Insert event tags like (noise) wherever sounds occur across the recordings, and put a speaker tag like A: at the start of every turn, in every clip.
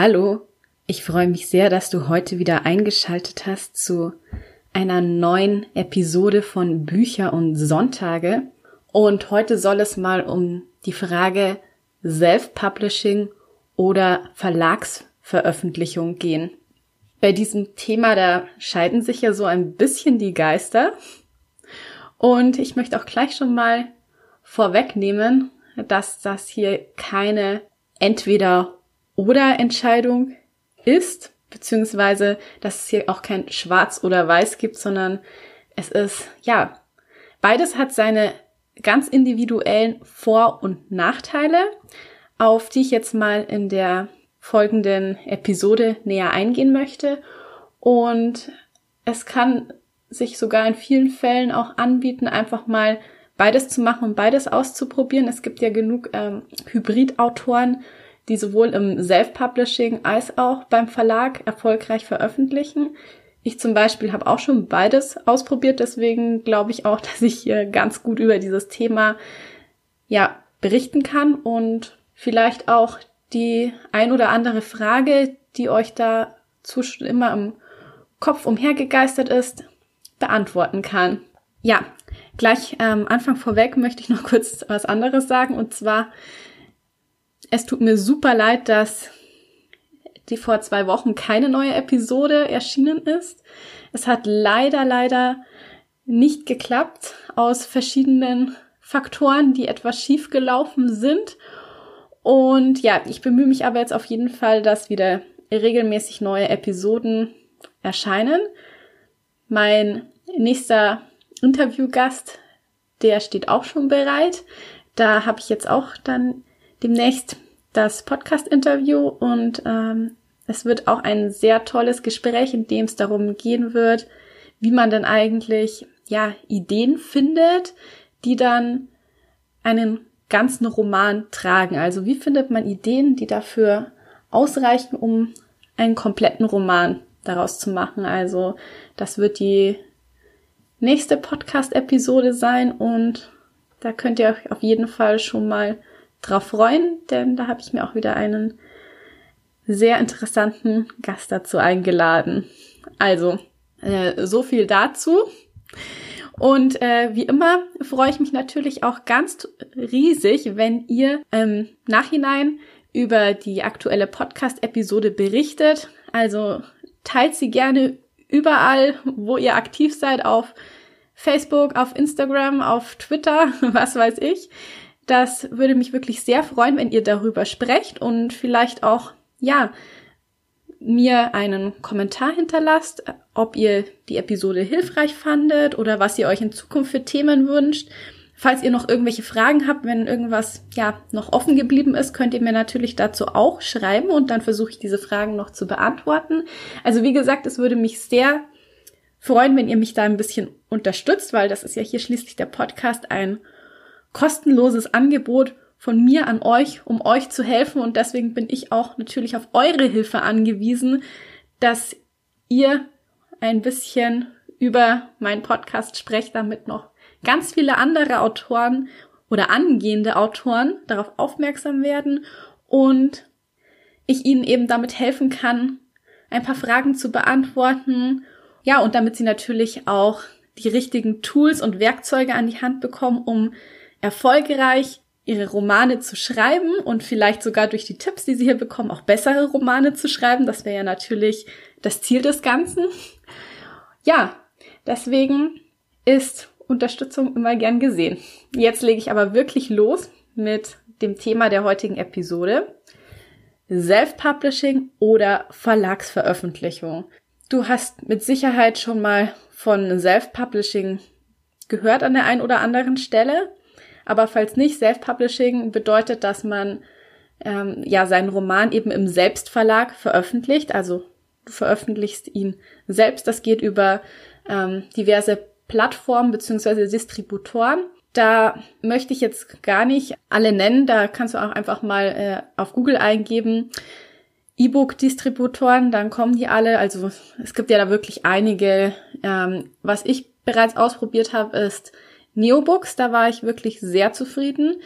A: Hallo, ich freue mich sehr, dass du heute wieder eingeschaltet hast zu einer neuen Episode von Bücher und Sonntage. Und heute soll es mal um die Frage Self-Publishing oder Verlagsveröffentlichung gehen. Bei diesem Thema, da scheiden sich ja so ein bisschen die Geister. Und ich möchte auch gleich schon mal vorwegnehmen, dass das hier keine entweder oder Entscheidung ist, beziehungsweise dass es hier auch kein Schwarz oder Weiß gibt, sondern es ist, ja, beides hat seine ganz individuellen Vor- und Nachteile, auf die ich jetzt mal in der folgenden Episode näher eingehen möchte. Und es kann sich sogar in vielen Fällen auch anbieten, einfach mal beides zu machen und beides auszuprobieren. Es gibt ja genug ähm, Hybridautoren, die sowohl im Self-Publishing als auch beim Verlag erfolgreich veröffentlichen. Ich zum Beispiel habe auch schon beides ausprobiert, deswegen glaube ich auch, (laughs) dass ich hier ganz gut über dieses Thema ja berichten kann und vielleicht auch die ein oder andere Frage, die euch da zu immer im Kopf umhergegeistert ist, beantworten kann. Ja, gleich am ähm, Anfang vorweg möchte ich noch (laughs) kurz was anderes sagen und zwar es tut mir super leid, dass die vor zwei Wochen keine neue Episode erschienen ist. Es hat leider, leider nicht geklappt aus verschiedenen Faktoren, die etwas schief gelaufen sind. Und ja, ich bemühe mich aber jetzt auf jeden Fall, dass wieder regelmäßig neue Episoden erscheinen. Mein nächster Interviewgast, der steht auch schon bereit. Da habe ich jetzt auch dann demnächst das Podcast-Interview und ähm, es wird auch ein sehr tolles Gespräch, in dem es darum gehen wird, wie man denn eigentlich ja Ideen findet, die dann einen ganzen Roman tragen. Also wie findet man Ideen, die dafür ausreichen, um einen kompletten Roman daraus zu machen. Also das wird die nächste Podcast-Episode sein und da könnt ihr euch auf jeden Fall schon mal drauf freuen, denn da habe ich mir auch wieder einen sehr interessanten Gast dazu eingeladen. Also, äh, so viel dazu. Und äh, wie immer freue ich mich natürlich auch ganz riesig, wenn ihr im Nachhinein über die aktuelle Podcast-Episode berichtet. Also teilt sie gerne überall, wo ihr aktiv seid, auf Facebook, auf Instagram, auf Twitter, (laughs) was weiß ich. Das würde mich wirklich sehr freuen, wenn ihr darüber sprecht und vielleicht auch, ja, mir einen Kommentar hinterlasst, ob ihr die Episode hilfreich fandet oder was ihr euch in Zukunft für Themen wünscht. Falls ihr noch irgendwelche Fragen habt, wenn irgendwas ja noch offen geblieben ist, könnt ihr mir natürlich dazu auch schreiben und dann versuche ich diese Fragen noch zu beantworten. Also wie gesagt, es würde mich sehr freuen, wenn ihr mich da ein bisschen unterstützt, weil das ist ja hier schließlich der Podcast ein kostenloses Angebot von mir an euch, um euch zu helfen. Und deswegen bin ich auch natürlich auf eure Hilfe angewiesen, dass ihr ein bisschen über meinen Podcast sprecht, damit noch ganz viele andere Autoren oder angehende Autoren darauf aufmerksam werden und ich ihnen eben damit helfen kann, ein paar Fragen zu beantworten. Ja, und damit sie natürlich auch die richtigen Tools und Werkzeuge an die Hand bekommen, um erfolgreich ihre Romane zu schreiben und vielleicht sogar durch die Tipps, die sie hier bekommen, auch bessere Romane zu schreiben. Das wäre ja natürlich das Ziel des Ganzen. Ja, deswegen ist Unterstützung immer gern gesehen. Jetzt lege ich aber wirklich los mit dem Thema der heutigen Episode. Self-Publishing oder Verlagsveröffentlichung. Du hast mit Sicherheit schon mal von Self-Publishing gehört an der einen oder anderen Stelle. Aber falls nicht, Self-Publishing bedeutet, dass man ähm, ja seinen Roman eben im Selbstverlag veröffentlicht. Also du veröffentlichst ihn selbst. Das geht über ähm, diverse Plattformen beziehungsweise Distributoren. Da möchte ich jetzt gar nicht alle nennen. Da kannst du auch einfach mal äh, auf Google eingeben. E-Book-Distributoren, dann kommen die alle. Also es gibt ja da wirklich einige. Ähm, was ich bereits ausprobiert habe, ist Neobooks. Da war ich wirklich sehr zufrieden.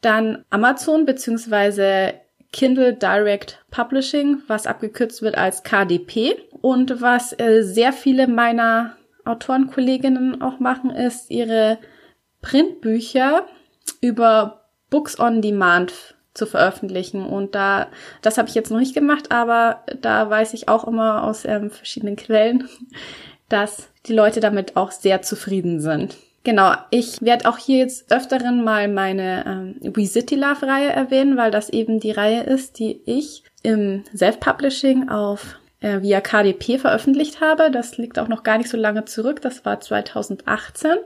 A: Dann Amazon beziehungsweise Kindle Direct Publishing, was abgekürzt wird als KDP. Und was äh, sehr viele meiner Autorenkolleginnen auch machen, ist ihre Printbücher über Books on Demand zu veröffentlichen. Und da, das habe ich jetzt noch nicht gemacht, aber da weiß ich auch immer aus ähm, verschiedenen Quellen, (laughs) dass die Leute damit auch sehr zufrieden sind. Genau, ich werde auch hier jetzt öfteren mal meine ähm, We City Love Reihe erwähnen, weil das eben die Reihe ist, die ich im Self-Publishing auf äh, via KDP veröffentlicht habe. Das liegt auch noch gar nicht so lange zurück. Das war 2018.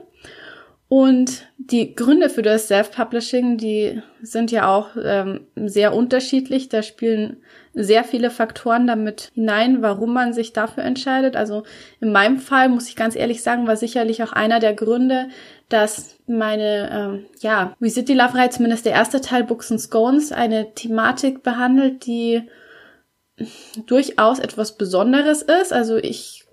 A: Und die Gründe für das Self-Publishing, die sind ja auch ähm, sehr unterschiedlich. Da spielen sehr viele Faktoren damit hinein, warum man sich dafür entscheidet. Also in meinem Fall, muss ich ganz ehrlich sagen, war sicherlich auch einer der Gründe, dass meine, ähm, ja, We City Love Ride, zumindest der erste Teil Books and Scones, eine Thematik behandelt, die durchaus etwas Besonderes ist. Also ich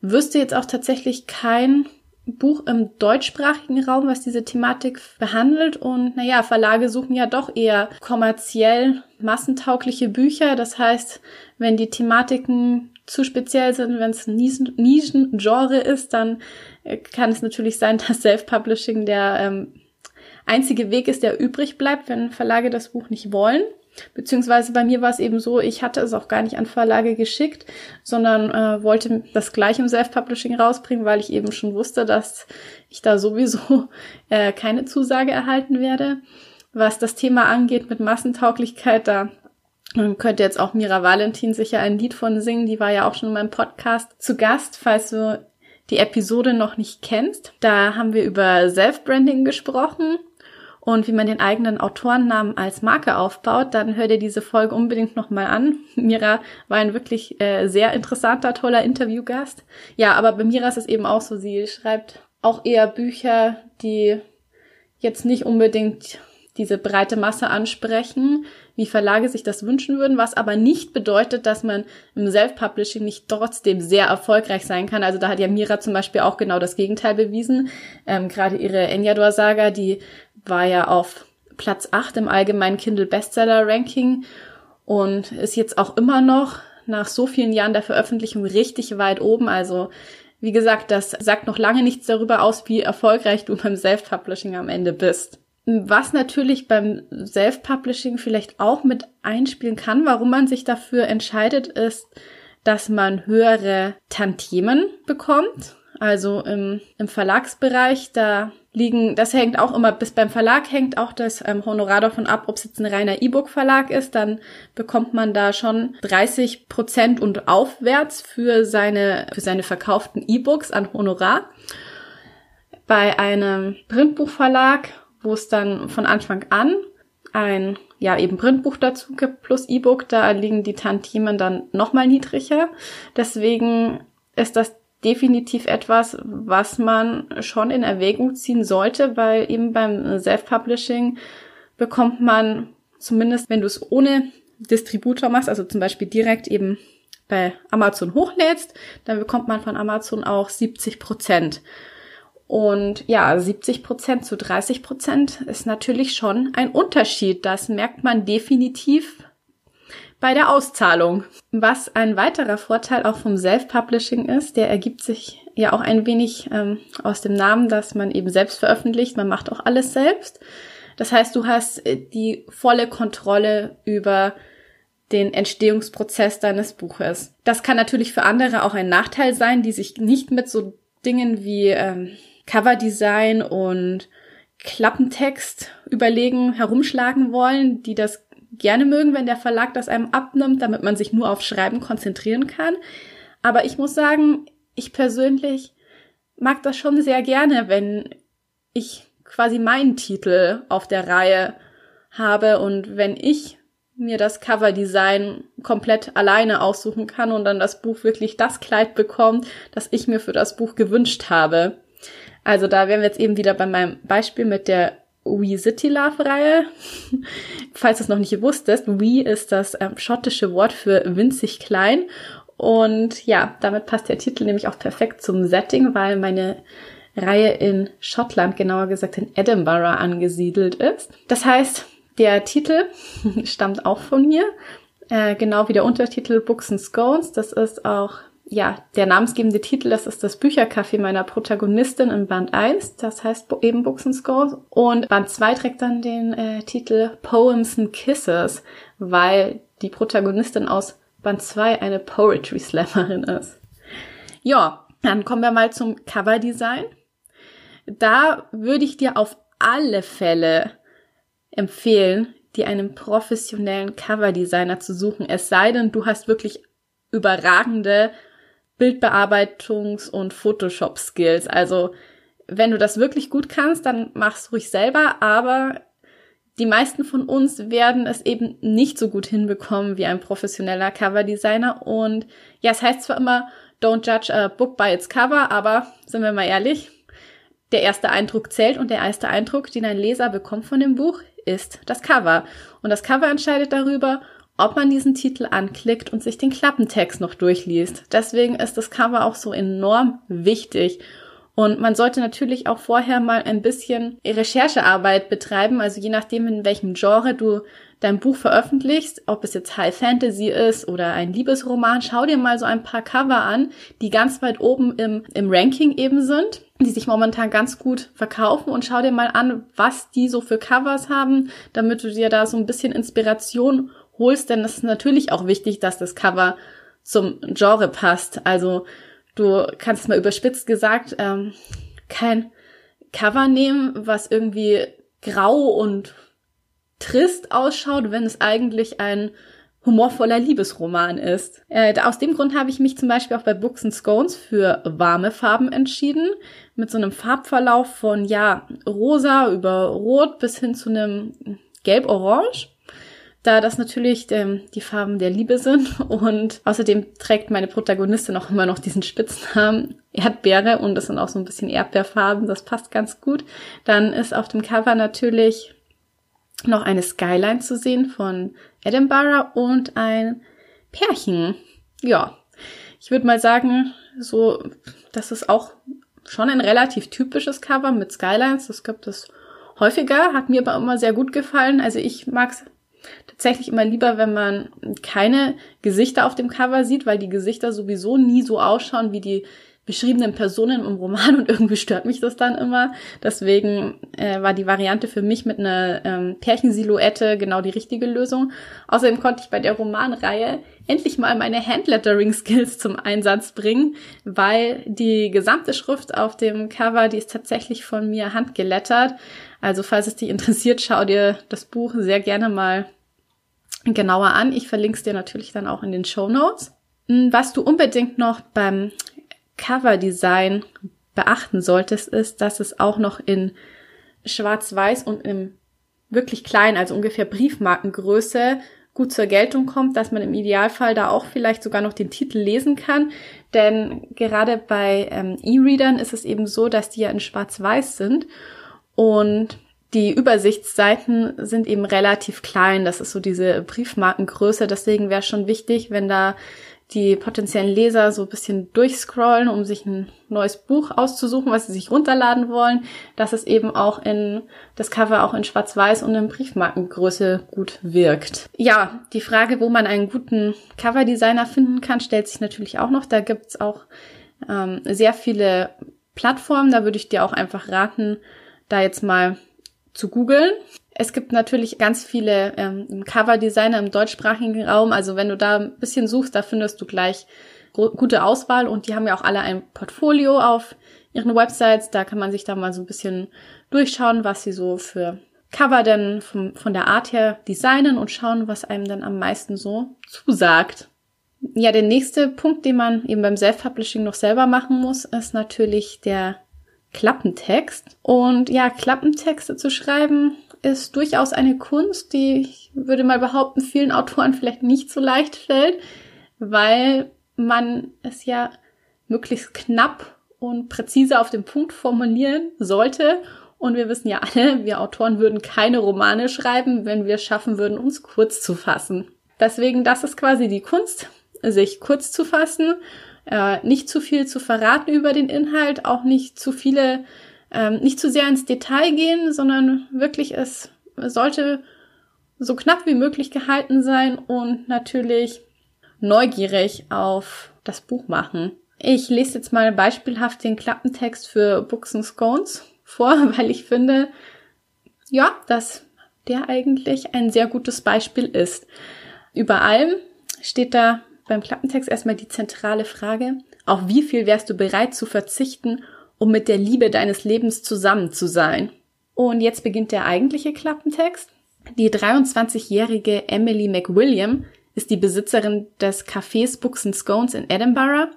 A: wüsste jetzt auch tatsächlich kein Buch im deutschsprachigen Raum, was diese Thematik behandelt. Und naja, Verlage suchen ja doch eher kommerziell massentaugliche Bücher. Das heißt, wenn die Thematiken zu speziell sind, wenn es ein Nischengenre ist, dann äh, kann es natürlich sein, (laughs) dass Self-Publishing der ähm, einzige Weg ist, der übrig bleibt, wenn Verlage das Buch nicht wollen. Beziehungsweise bei mir war es eben so, ich hatte es auch gar nicht an Verlage geschickt, sondern äh, wollte das gleich im Self-Publishing rausbringen, weil ich eben schon wusste, dass ich da sowieso (laughs) äh, keine Zusage erhalten werde. Was das Thema angeht mit Massentauglichkeit, da ähm, könnte jetzt auch Mira Valentin sicher ein Lied von singen. Die war ja auch schon in meinem Podcast zu Gast, falls du die Episode noch nicht kennst. Da haben wir über Self-Branding gesprochen und wie man den eigenen Autorennamen als Marke aufbaut, dann hör dir diese Folge unbedingt nochmal an. (laughs) Mira war ein wirklich äh, sehr interessanter, toller Interviewgast. Ja, aber bei Mira ist es eben auch so, sie schreibt auch eher Bücher, die jetzt nicht unbedingt diese breite Masse ansprechen, wie Verlage sich das wünschen würden, was aber nicht bedeutet, dass man im Self-Publishing nicht trotzdem sehr erfolgreich sein kann. Also da hat ja Mira zum Beispiel auch genau das Gegenteil bewiesen. Ähm, Gerade ihre Enyador-Saga, die war ja auf Platz 8 im allgemeinen Kindle Bestseller Ranking und ist jetzt auch immer noch nach so vielen Jahren der Veröffentlichung richtig weit oben. Also wie gesagt, das sagt noch lange nichts darüber aus, wie erfolgreich du beim Self-Publishing am Ende bist. Was natürlich beim Self-Publishing vielleicht auch mit einspielen kann, warum man sich dafür entscheidet, ist, dass man höhere Tantiemen bekommt. Also im, im Verlagsbereich, da liegen, das hängt auch immer, bis beim Verlag hängt auch das ähm, Honorar davon ab, ob es jetzt ein reiner E-Book-Verlag ist, dann bekommt man da schon 30 Prozent und aufwärts für seine, für seine verkauften E-Books an Honorar. Bei einem Printbuchverlag, wo es dann von Anfang an ein, ja, eben Printbuch dazu gibt plus E-Book, da liegen die Tantiemen dann nochmal niedriger. Deswegen ist das definitiv etwas, was man schon in Erwägung ziehen sollte, weil eben beim Self-Publishing bekommt man zumindest, wenn du es ohne Distributor machst, also zum Beispiel direkt eben bei Amazon hochlädst, dann bekommt man von Amazon auch 70 Prozent. Und ja, 70 Prozent zu 30 Prozent ist natürlich schon ein Unterschied. Das merkt man definitiv bei der Auszahlung. Was ein weiterer Vorteil auch vom Self-Publishing ist, der ergibt sich ja auch ein wenig ähm, aus dem Namen, dass man eben selbst veröffentlicht. Man macht auch alles selbst. Das heißt, du hast äh, die volle Kontrolle über den Entstehungsprozess deines Buches. Das kann natürlich für andere auch ein Nachteil sein, die sich nicht mit so Dingen wie ähm, Coverdesign und Klappentext überlegen, herumschlagen wollen, die das gerne mögen, wenn der Verlag das einem abnimmt, damit man sich nur auf Schreiben konzentrieren kann. Aber ich muss sagen, ich persönlich mag das schon sehr gerne, wenn ich quasi meinen Titel auf der Reihe habe und wenn ich mir das Coverdesign komplett alleine aussuchen kann und dann das Buch wirklich das Kleid bekommt, das ich mir für das Buch gewünscht habe. Also da wären wir jetzt eben wieder bei meinem Beispiel mit der Wee City Love Reihe. (laughs) Falls du es noch nicht wusstest, Wee ist das ähm, schottische Wort für winzig klein. Und ja, damit passt der Titel nämlich auch perfekt zum Setting, weil meine Reihe in Schottland, genauer gesagt in Edinburgh angesiedelt ist. Das heißt, der Titel (laughs) stammt auch von mir, äh, genau wie der Untertitel Books and Scones. Das ist auch ja, der namensgebende Titel, das ist das Büchercafé meiner Protagonistin in Band 1, das heißt eben Books and Scones. Und Band 2 trägt dann den äh, Titel Poems and Kisses, weil die Protagonistin aus Band 2 eine Poetry Slammerin ist. Ja, dann kommen wir mal zum Coverdesign. Da würde ich dir auf alle Fälle empfehlen, dir einen professionellen Coverdesigner zu suchen. Es sei denn, du hast wirklich überragende Bildbearbeitungs- und Photoshop-Skills. Also, wenn du das wirklich gut kannst, dann mach's ruhig selber, aber die meisten von uns werden es eben nicht so gut hinbekommen wie ein professioneller Coverdesigner. Und ja, es heißt zwar immer, don't judge a book by its cover, aber sind wir mal ehrlich, der erste Eindruck zählt und der erste Eindruck, den ein Leser bekommt von dem Buch, ist das Cover. Und das Cover entscheidet darüber, ob man diesen Titel anklickt und sich den Klappentext noch durchliest. Deswegen ist das Cover auch so enorm wichtig. Und man sollte natürlich auch vorher mal ein bisschen Recherchearbeit betreiben, also je nachdem, in welchem Genre du dein Buch veröffentlichst, ob es jetzt High Fantasy ist oder ein Liebesroman, schau dir mal so ein paar Cover an, die ganz weit oben im, im Ranking eben sind die sich momentan ganz gut verkaufen und schau dir mal an, was die so für Covers haben, damit du dir da so ein bisschen Inspiration holst, denn es ist natürlich auch wichtig, dass das Cover zum Genre passt. Also du kannst mal überspitzt gesagt ähm, kein Cover nehmen, was irgendwie grau und trist ausschaut, wenn es eigentlich ein humorvoller Liebesroman ist. Äh, aus dem Grund habe ich mich zum Beispiel auch bei Books and Scones für warme Farben entschieden, mit so einem Farbverlauf von ja rosa über rot bis hin zu einem gelb-orange da das natürlich ähm, die Farben der Liebe sind (laughs) und außerdem trägt meine Protagonistin auch immer noch diesen Spitznamen Erdbeere und das sind auch so ein bisschen Erdbeerfarben, das passt ganz gut. Dann ist auf dem Cover natürlich noch eine Skyline zu sehen von Edinburgh und ein Pärchen. Ja, ich würde mal sagen, so, das ist auch schon ein relativ typisches Cover mit Skylines. Das gibt es häufiger, hat mir aber immer sehr gut gefallen. Also ich mag es tatsächlich immer lieber, wenn man keine Gesichter auf dem Cover sieht, weil die Gesichter sowieso nie so ausschauen wie die beschriebenen Personen im Roman und irgendwie stört mich das dann immer. Deswegen äh, war die Variante für mich mit einer ähm, Pärchensilhouette genau die richtige Lösung. Außerdem konnte ich bei der Romanreihe endlich mal meine Handlettering-Skills zum Einsatz bringen, weil die gesamte Schrift auf dem Cover, die ist tatsächlich von mir handgelettert. Also falls es dich interessiert, schau dir das Buch sehr gerne mal genauer an. Ich verlinke es dir natürlich dann auch in den Show Notes. Hm, was du unbedingt noch beim Coverdesign beachten solltest, ist, dass es auch noch in Schwarz-Weiß und im wirklich klein, also ungefähr Briefmarkengröße, gut zur Geltung kommt, dass man im Idealfall da auch vielleicht sogar noch den Titel lesen kann. Denn gerade bei ähm, E-Readern ist es eben so, dass die ja in Schwarz-Weiß sind und die Übersichtsseiten sind eben relativ klein. Das ist so diese Briefmarkengröße. Deswegen wäre schon wichtig, wenn da die potenziellen Leser so ein bisschen durchscrollen, um sich ein neues Buch auszusuchen, was sie sich runterladen wollen, dass es eben auch in das Cover auch in Schwarz-Weiß und in Briefmarkengröße gut wirkt. Ja, die Frage, wo man einen guten Coverdesigner finden kann, stellt sich natürlich auch noch. Da gibt's auch ähm, sehr viele Plattformen. Da würde ich dir auch einfach raten, da jetzt mal zu googeln. Es gibt natürlich ganz viele ähm, Cover-Designer im deutschsprachigen Raum. Also wenn du da ein bisschen suchst, da findest du gleich gute Auswahl und die haben ja auch alle ein Portfolio auf ihren Websites. Da kann man sich da mal so ein bisschen durchschauen, was sie so für Cover denn vom, von der Art her designen und schauen, was einem dann am meisten so zusagt. Ja, der nächste Punkt, den man eben beim Self-Publishing noch selber machen muss, ist natürlich der Klappentext. Und ja, Klappentexte zu schreiben ist durchaus eine Kunst, die ich würde mal behaupten, vielen Autoren vielleicht nicht so leicht fällt, weil man es ja möglichst knapp und präzise auf den Punkt formulieren sollte. Und wir wissen ja alle, wir Autoren würden keine Romane schreiben, wenn wir es schaffen würden, uns kurz zu fassen. Deswegen, das ist quasi die Kunst, sich kurz zu fassen, äh, nicht zu viel zu verraten über den Inhalt, auch nicht zu viele, ähm, nicht zu sehr ins Detail gehen, sondern wirklich es sollte so knapp wie möglich gehalten sein und natürlich neugierig auf das Buch machen. Ich lese jetzt mal beispielhaft den Klappentext für Books and Scones vor, (laughs) weil ich finde, ja, dass der eigentlich ein sehr gutes Beispiel ist. Über allem steht da beim Klappentext erstmal die zentrale Frage, auf wie viel wärst du bereit zu verzichten, um mit der Liebe deines Lebens zusammen zu sein? Und jetzt beginnt der eigentliche Klappentext. Die 23-jährige Emily McWilliam ist die Besitzerin des Cafés Books and Scones in Edinburgh.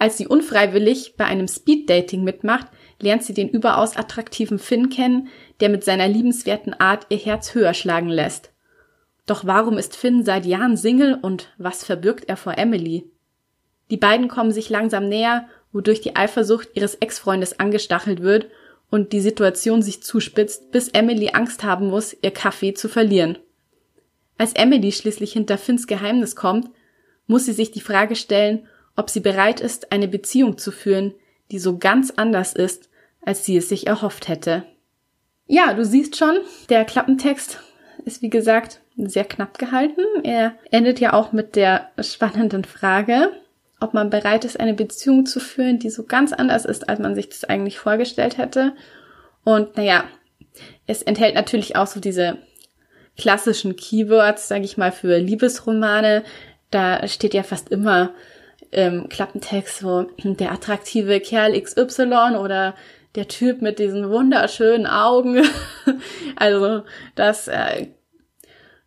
A: Als sie unfreiwillig bei einem Speeddating mitmacht, lernt sie den überaus attraktiven Finn kennen, der mit seiner liebenswerten Art ihr Herz höher schlagen lässt. Doch warum ist Finn seit Jahren Single und was verbirgt er vor Emily? Die beiden kommen sich langsam näher, wodurch die Eifersucht ihres Ex-Freundes angestachelt wird und die Situation sich zuspitzt, bis Emily Angst haben muss, ihr Kaffee zu verlieren. Als Emily schließlich hinter Finns Geheimnis kommt, muss sie sich die Frage stellen, ob sie bereit ist, eine Beziehung zu führen, die so ganz anders ist, als sie es sich erhofft hätte. Ja, du siehst schon, der Klappentext ist wie gesagt sehr knapp gehalten. Er endet ja auch mit der spannenden Frage, ob man bereit ist, eine Beziehung zu führen, die so ganz anders ist, als man sich das eigentlich vorgestellt hätte. Und naja, es enthält natürlich auch so diese klassischen Keywords, sage ich mal, für Liebesromane. Da steht ja fast immer im Klappentext so der attraktive Kerl XY oder der Typ mit diesen wunderschönen Augen. (laughs) also das äh,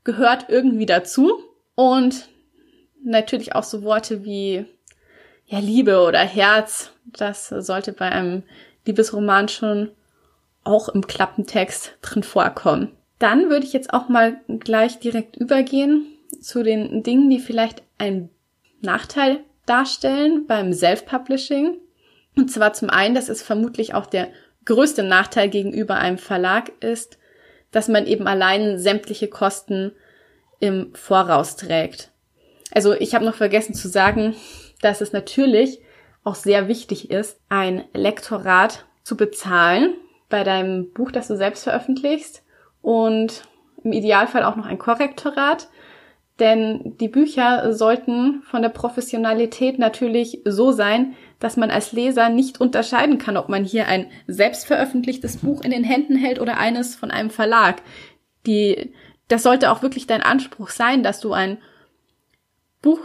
A: gehört irgendwie dazu. Und natürlich auch so Worte wie ja, Liebe oder Herz. Das sollte bei einem Liebesroman schon auch im Klappentext drin vorkommen. Dann würde ich jetzt auch mal gleich direkt übergehen zu den Dingen, die vielleicht einen Nachteil darstellen beim Self-Publishing. Und zwar zum einen, dass es vermutlich auch der größte Nachteil gegenüber einem Verlag ist, dass man eben allein sämtliche Kosten im Voraus trägt. Also ich habe noch vergessen zu sagen, dass es natürlich auch sehr wichtig ist, ein Lektorat zu bezahlen bei deinem Buch, das du selbst veröffentlichst und im Idealfall auch noch ein Korrektorat. Denn die Bücher sollten von der Professionalität natürlich so sein, dass man als Leser nicht unterscheiden kann, ob man hier ein selbstveröffentlichtes Buch in den Händen hält oder eines von einem Verlag. Die, das sollte auch wirklich dein Anspruch sein, dass du ein Buch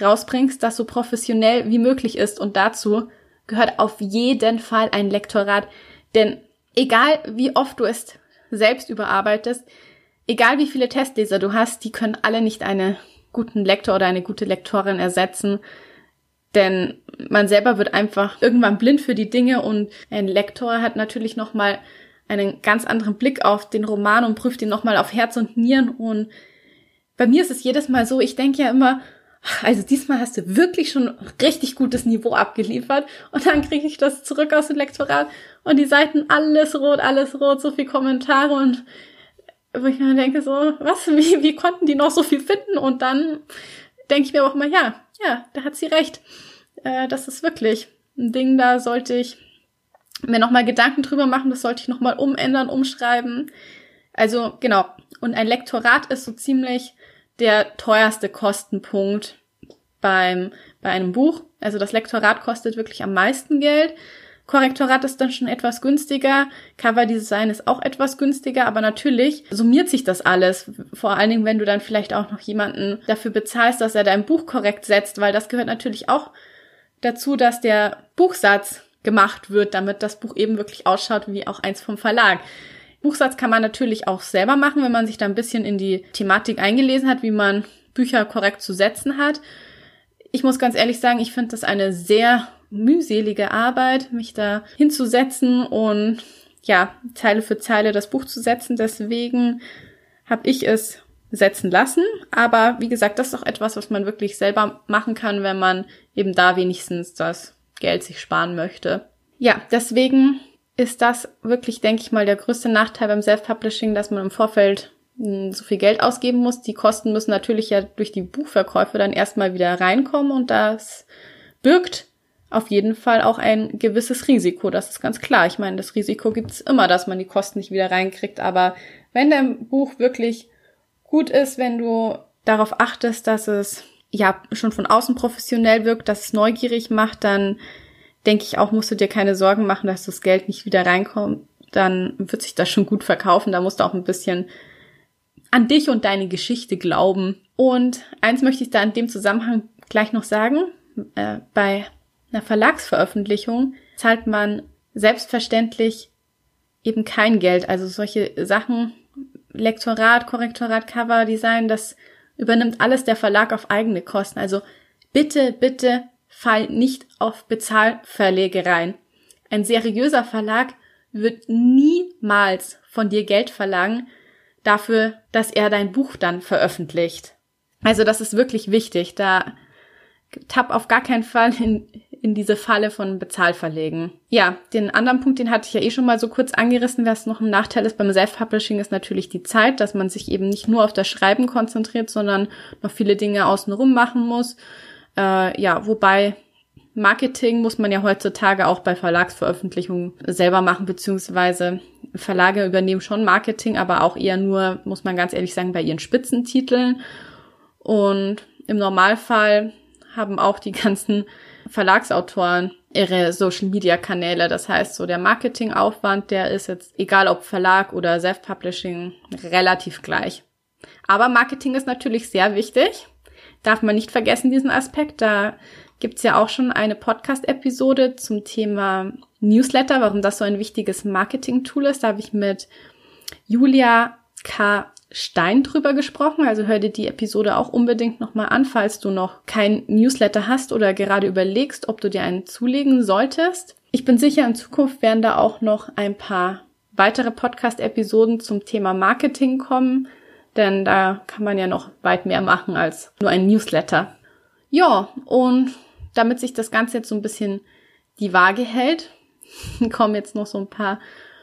A: rausbringst, das so professionell wie möglich ist. Und dazu gehört auf jeden Fall ein Lektorat. Denn egal wie oft du es selbst überarbeitest, egal wie viele Testleser du hast, die können alle nicht einen guten Lektor oder eine gute Lektorin ersetzen. Denn man selber wird einfach irgendwann blind für die Dinge und ein Lektor hat natürlich nochmal einen ganz anderen Blick auf den Roman und prüft ihn nochmal auf Herz und Nieren. Und bei mir ist es jedes Mal so, ich denke ja immer, also diesmal hast du wirklich schon richtig gutes Niveau abgeliefert und dann kriege ich das zurück aus dem Lektorat und die Seiten alles rot, alles rot, so viel Kommentare und wo ich mir denke so, was, (laughs) wie, wie konnten die noch so viel finden? Und dann denke ich mir auch immer, ja, ja, da hat sie recht. Äh, das ist wirklich ein Ding, da sollte ich mir nochmal Gedanken drüber machen, das sollte ich nochmal umändern, umschreiben. Also genau. Und ein Lektorat ist so ziemlich der teuerste Kostenpunkt beim, bei einem Buch. Also das Lektorat kostet wirklich am meisten Geld. Korrektorat ist dann schon etwas günstiger, Coverdesign ist auch etwas günstiger, aber natürlich summiert sich das alles. Vor allen Dingen, wenn du dann vielleicht auch noch jemanden dafür bezahlst, dass er dein Buch korrekt setzt, weil das gehört natürlich auch dazu, dass der Buchsatz gemacht wird, damit das Buch eben wirklich ausschaut wie auch eins vom Verlag. Buchsatz kann man natürlich auch selber machen, wenn man sich da ein bisschen in die Thematik eingelesen hat, wie man Bücher korrekt zu setzen hat. Ich muss ganz ehrlich sagen, ich finde das eine sehr mühselige Arbeit, mich da hinzusetzen und ja, Zeile für Zeile das Buch zu setzen. Deswegen habe ich es setzen lassen. Aber wie gesagt, das ist auch etwas, was man wirklich selber machen kann, wenn man eben da wenigstens das Geld sich sparen möchte. Ja, deswegen ist das wirklich, denke ich mal, der größte Nachteil beim Self-Publishing, dass man im Vorfeld hm, so viel Geld ausgeben muss. Die Kosten müssen natürlich ja durch die Buchverkäufe dann erstmal wieder reinkommen und das birgt auf jeden Fall auch ein gewisses Risiko. Das ist ganz klar. Ich meine, das Risiko gibt es immer, dass man die Kosten nicht wieder reinkriegt. Aber wenn dein Buch wirklich gut ist, wenn du darauf achtest, dass es ja schon von außen professionell wirkt, dass es neugierig macht, dann denke ich auch, musst du dir keine Sorgen machen, dass das Geld nicht wieder reinkommt. Dann wird sich das schon gut verkaufen. Da musst du auch ein bisschen an dich und deine Geschichte glauben. Und eins möchte ich da in dem Zusammenhang gleich noch sagen. Äh, bei einer Verlagsveröffentlichung zahlt man selbstverständlich eben kein Geld. Also solche Sachen, Lektorat, Korrektorat, Cover, Design, das übernimmt alles der Verlag auf eigene Kosten. Also bitte, bitte fall nicht auf Bezahlverlege rein. Ein seriöser Verlag wird niemals von dir Geld verlangen dafür, dass er dein Buch dann veröffentlicht. Also das ist wirklich wichtig. Da tapp auf gar keinen Fall in, in diese Falle von Bezahlverlegen. Ja, den anderen Punkt, den hatte ich ja eh schon mal so kurz angerissen, was noch ein Nachteil ist beim Self-Publishing, ist natürlich die Zeit, dass man sich eben nicht nur auf das Schreiben konzentriert, sondern noch viele Dinge außenrum machen muss. Äh, ja, wobei Marketing muss man ja heutzutage auch bei Verlagsveröffentlichungen selber machen, beziehungsweise Verlage übernehmen schon Marketing, aber auch eher nur, muss man ganz ehrlich sagen, bei ihren Spitzentiteln. Und im Normalfall haben auch die (laughs) ganzen Verlagsautoren ihre Social Media Kanäle. Das heißt, so der Marketingaufwand, der ist jetzt, egal ob Verlag oder Self-Publishing, relativ gleich. Aber Marketing ist natürlich sehr wichtig darf man nicht vergessen, diesen Aspekt. Da gibt's ja auch schon eine Podcast-Episode zum Thema Newsletter, warum das so ein wichtiges Marketing-Tool ist. Da habe ich mit Julia K. Stein drüber gesprochen. Also hör dir die Episode auch unbedingt nochmal an, falls du noch kein Newsletter hast oder gerade überlegst, ob du dir einen zulegen solltest. Ich bin sicher, in Zukunft werden da auch noch ein paar weitere Podcast-Episoden zum Thema Marketing kommen denn da kann man ja noch weit mehr machen als nur ein Newsletter. Ja, und damit sich das Ganze jetzt so ein bisschen die Waage hält, (laughs) kommen jetzt noch so ein paar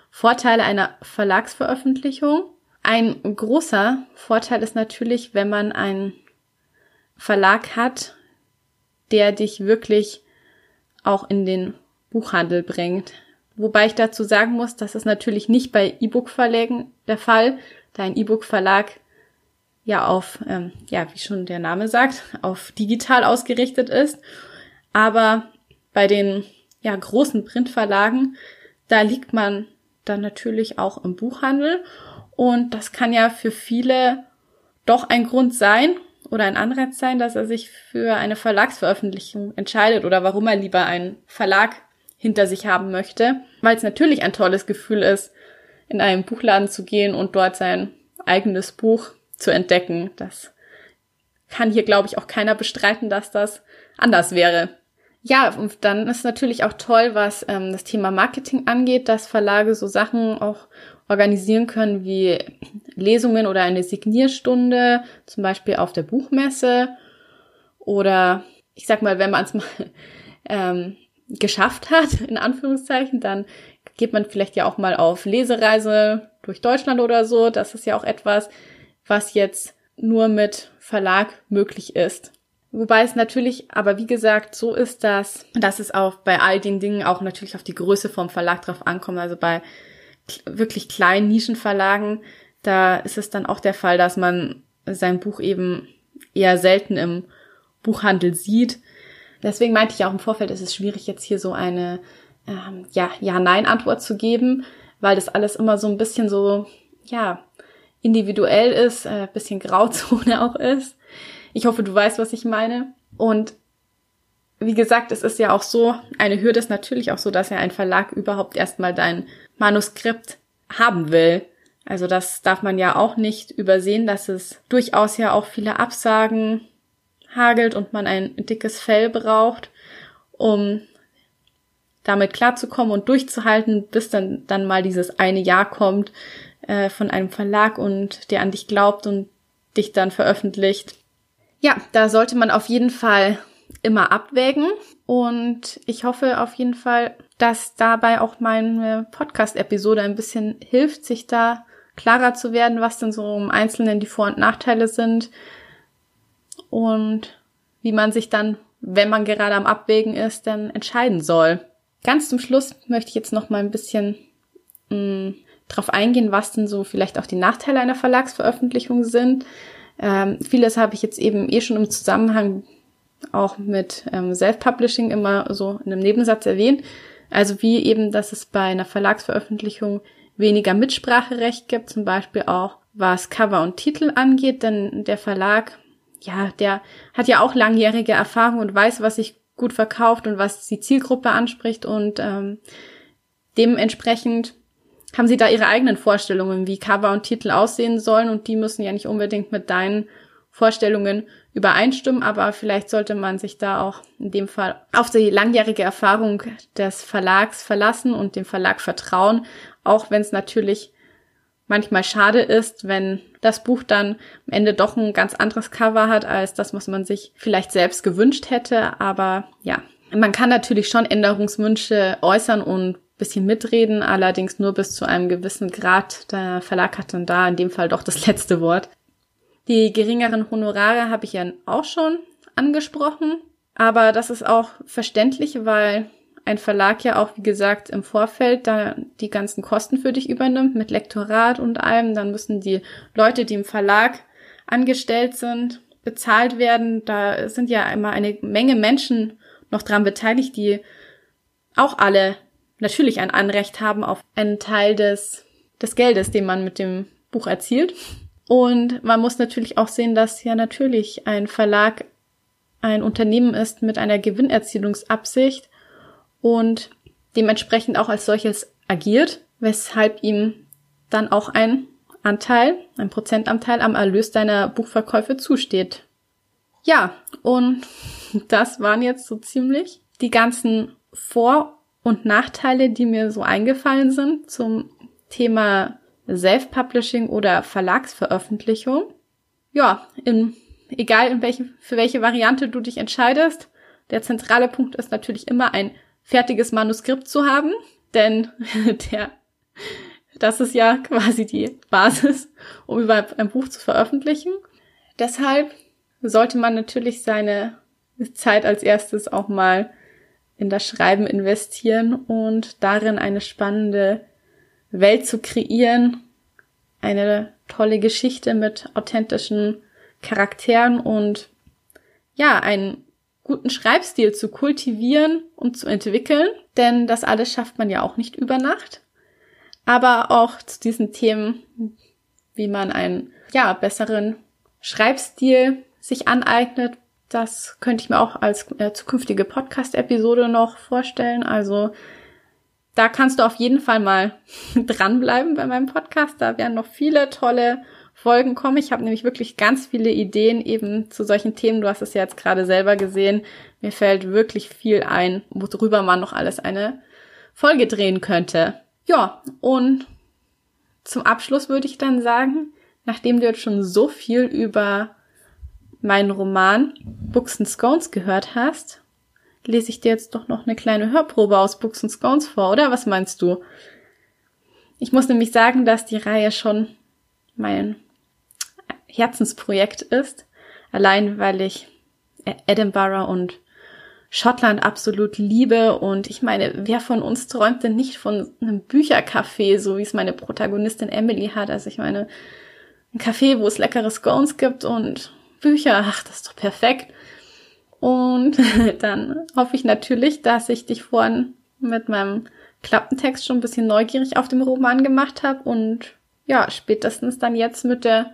A: Vorteile einer Verlagsveröffentlichung. Ein großer Vorteil ist natürlich, wenn man einen Verlag hat, der dich wirklich auch in den Buchhandel bringt. Wobei ich dazu sagen muss, das ist natürlich nicht bei E-Book-Verlägen der Fall, da ein E-Book-Verlag ja auf, ähm, ja, wie schon der Name sagt, auf digital ausgerichtet ist. Aber bei den ja, großen Printverlagen, da liegt man dann natürlich auch im Buchhandel. Und das kann ja für viele doch ein Grund sein oder ein Anreiz sein, dass er sich für eine Verlagsveröffentlichung entscheidet oder warum er lieber einen Verlag hinter sich haben möchte, weil es natürlich ein tolles Gefühl ist, in einen Buchladen zu gehen und dort sein eigenes Buch zu entdecken. Das kann hier, glaube ich, auch keiner bestreiten, dass das anders wäre. Ja, und dann ist natürlich auch toll, was ähm, das Thema Marketing angeht, dass Verlage so Sachen auch organisieren können wie Lesungen oder eine Signierstunde, zum Beispiel auf der Buchmesse oder ich sag mal, wenn man es mal (laughs) ähm, geschafft hat, (laughs) in Anführungszeichen, dann geht man vielleicht ja auch mal auf Lesereise durch Deutschland oder so. Das ist ja auch etwas, was jetzt nur mit Verlag möglich ist. Wobei es natürlich, aber wie gesagt, so ist das, dass es auch bei all den Dingen auch natürlich auf die Größe vom Verlag drauf ankommt. Also bei wirklich kleinen Nischenverlagen, da ist es dann auch der Fall, dass man sein Buch eben eher selten im Buchhandel sieht. Deswegen meinte ich auch im Vorfeld, es ist schwierig, jetzt hier so eine ähm, ja, Ja-Nein-Antwort zu geben, weil das alles immer so ein bisschen so, ja, individuell ist, äh, bisschen Grauzone (laughs) auch ist. Ich hoffe, du weißt, was ich meine. Und wie gesagt, es ist ja auch so, eine Hürde ist natürlich auch so, dass ja ein Verlag überhaupt erstmal dein Manuskript haben will. Also das darf man ja auch nicht übersehen, dass es durchaus ja auch viele Absagen hagelt und man ein dickes Fell braucht, um damit klarzukommen und durchzuhalten, bis dann, dann mal dieses eine Jahr kommt äh, von einem Verlag und der an dich glaubt und dich dann veröffentlicht. Ja, da sollte man auf jeden Fall immer abwägen und ich hoffe auf jeden Fall, dass dabei auch meine Podcast-Episode ein bisschen hilft, sich da klarer zu werden, was denn so im Einzelnen die Vor- und Nachteile sind und wie man sich dann, wenn man gerade am Abwägen ist, dann entscheiden soll. Ganz zum Schluss möchte ich jetzt noch mal ein bisschen mh, drauf eingehen, was denn so vielleicht auch die Nachteile einer Verlagsveröffentlichung sind. Ähm, vieles habe ich jetzt eben eh schon im Zusammenhang auch mit ähm, Self-Publishing immer so in einem Nebensatz erwähnt. Also wie eben, dass es bei einer Verlagsveröffentlichung weniger Mitspracherecht gibt, zum Beispiel auch was Cover und Titel angeht, denn der Verlag, ja, der hat ja auch langjährige Erfahrung und weiß, was sich gut verkauft und was die Zielgruppe anspricht und ähm, dementsprechend haben sie da ihre eigenen Vorstellungen, wie Cover und Titel aussehen sollen und die müssen ja nicht unbedingt mit deinen Vorstellungen übereinstimmen, aber vielleicht sollte man sich da auch in dem Fall auf die langjährige Erfahrung des Verlags verlassen und dem Verlag vertrauen, auch wenn es natürlich manchmal schade ist, wenn das Buch dann am Ende doch ein ganz anderes Cover hat als das, was man sich vielleicht selbst gewünscht hätte. Aber ja, man kann natürlich schon Änderungswünsche äußern und bisschen mitreden, allerdings nur bis zu einem gewissen Grad. Der Verlag hat dann da in dem Fall doch das letzte Wort. Die geringeren Honorare habe ich ja auch schon angesprochen, aber das ist auch verständlich, weil ein Verlag ja auch, wie gesagt, im Vorfeld da die ganzen Kosten für dich übernimmt, mit Lektorat und allem. Dann müssen die Leute, die im Verlag angestellt sind, bezahlt werden. Da sind ja immer eine Menge Menschen noch dran beteiligt, die auch alle natürlich ein Anrecht haben auf einen Teil des, des Geldes, den man mit dem Buch erzielt. Und man muss natürlich auch sehen, dass ja natürlich ein Verlag ein Unternehmen ist mit einer Gewinnerzielungsabsicht und dementsprechend auch als solches agiert, weshalb ihm dann auch ein Anteil, ein Prozentanteil am Erlös deiner Buchverkäufe zusteht. Ja, und (laughs) das waren jetzt so ziemlich die ganzen Vor- und Nachteile, die mir so eingefallen sind zum Thema Self-Publishing oder Verlagsveröffentlichung. Ja, in, egal in welche, für welche Variante du dich entscheidest, der zentrale Punkt ist natürlich immer ein fertiges Manuskript zu haben, denn (laughs) der, das ist ja quasi die Basis, um überhaupt ein Buch zu veröffentlichen. Deshalb sollte man natürlich seine Zeit als erstes auch mal in das Schreiben investieren und darin eine spannende Welt zu kreieren, eine tolle Geschichte mit authentischen Charakteren und ja, einen guten Schreibstil zu kultivieren und zu entwickeln, denn das alles schafft man ja auch nicht über Nacht. Aber auch zu diesen Themen, wie man einen ja besseren Schreibstil sich aneignet, das könnte ich mir auch als äh, zukünftige Podcast-Episode noch vorstellen. Also da kannst du auf jeden Fall mal (laughs) dranbleiben bei meinem Podcast. Da werden noch viele tolle Folgen kommen. Ich habe nämlich wirklich ganz viele Ideen eben zu solchen Themen. Du hast es ja jetzt gerade selber gesehen. Mir fällt wirklich viel ein, worüber man noch alles eine Folge drehen könnte. Ja, und zum Abschluss würde ich dann sagen, nachdem du jetzt schon so viel über meinen Roman Books and Scones gehört hast, lese ich dir jetzt doch noch eine kleine Hörprobe aus Books and Scones vor, oder? Was meinst du? Ich muss nämlich sagen, dass die Reihe schon mein Herzensprojekt ist. Allein weil ich Edinburgh und Schottland absolut liebe und ich meine, wer von uns träumt denn nicht von einem Büchercafé, so wie es meine Protagonistin Emily hat? Also ich meine, ein Café, wo es leckere Scones gibt und Bücher, ach, das ist doch perfekt. Und (laughs) dann hoffe ich natürlich, dass ich dich vorhin mit meinem Klappentext schon ein bisschen neugierig auf dem Roman gemacht habe und ja, spätestens dann jetzt mit der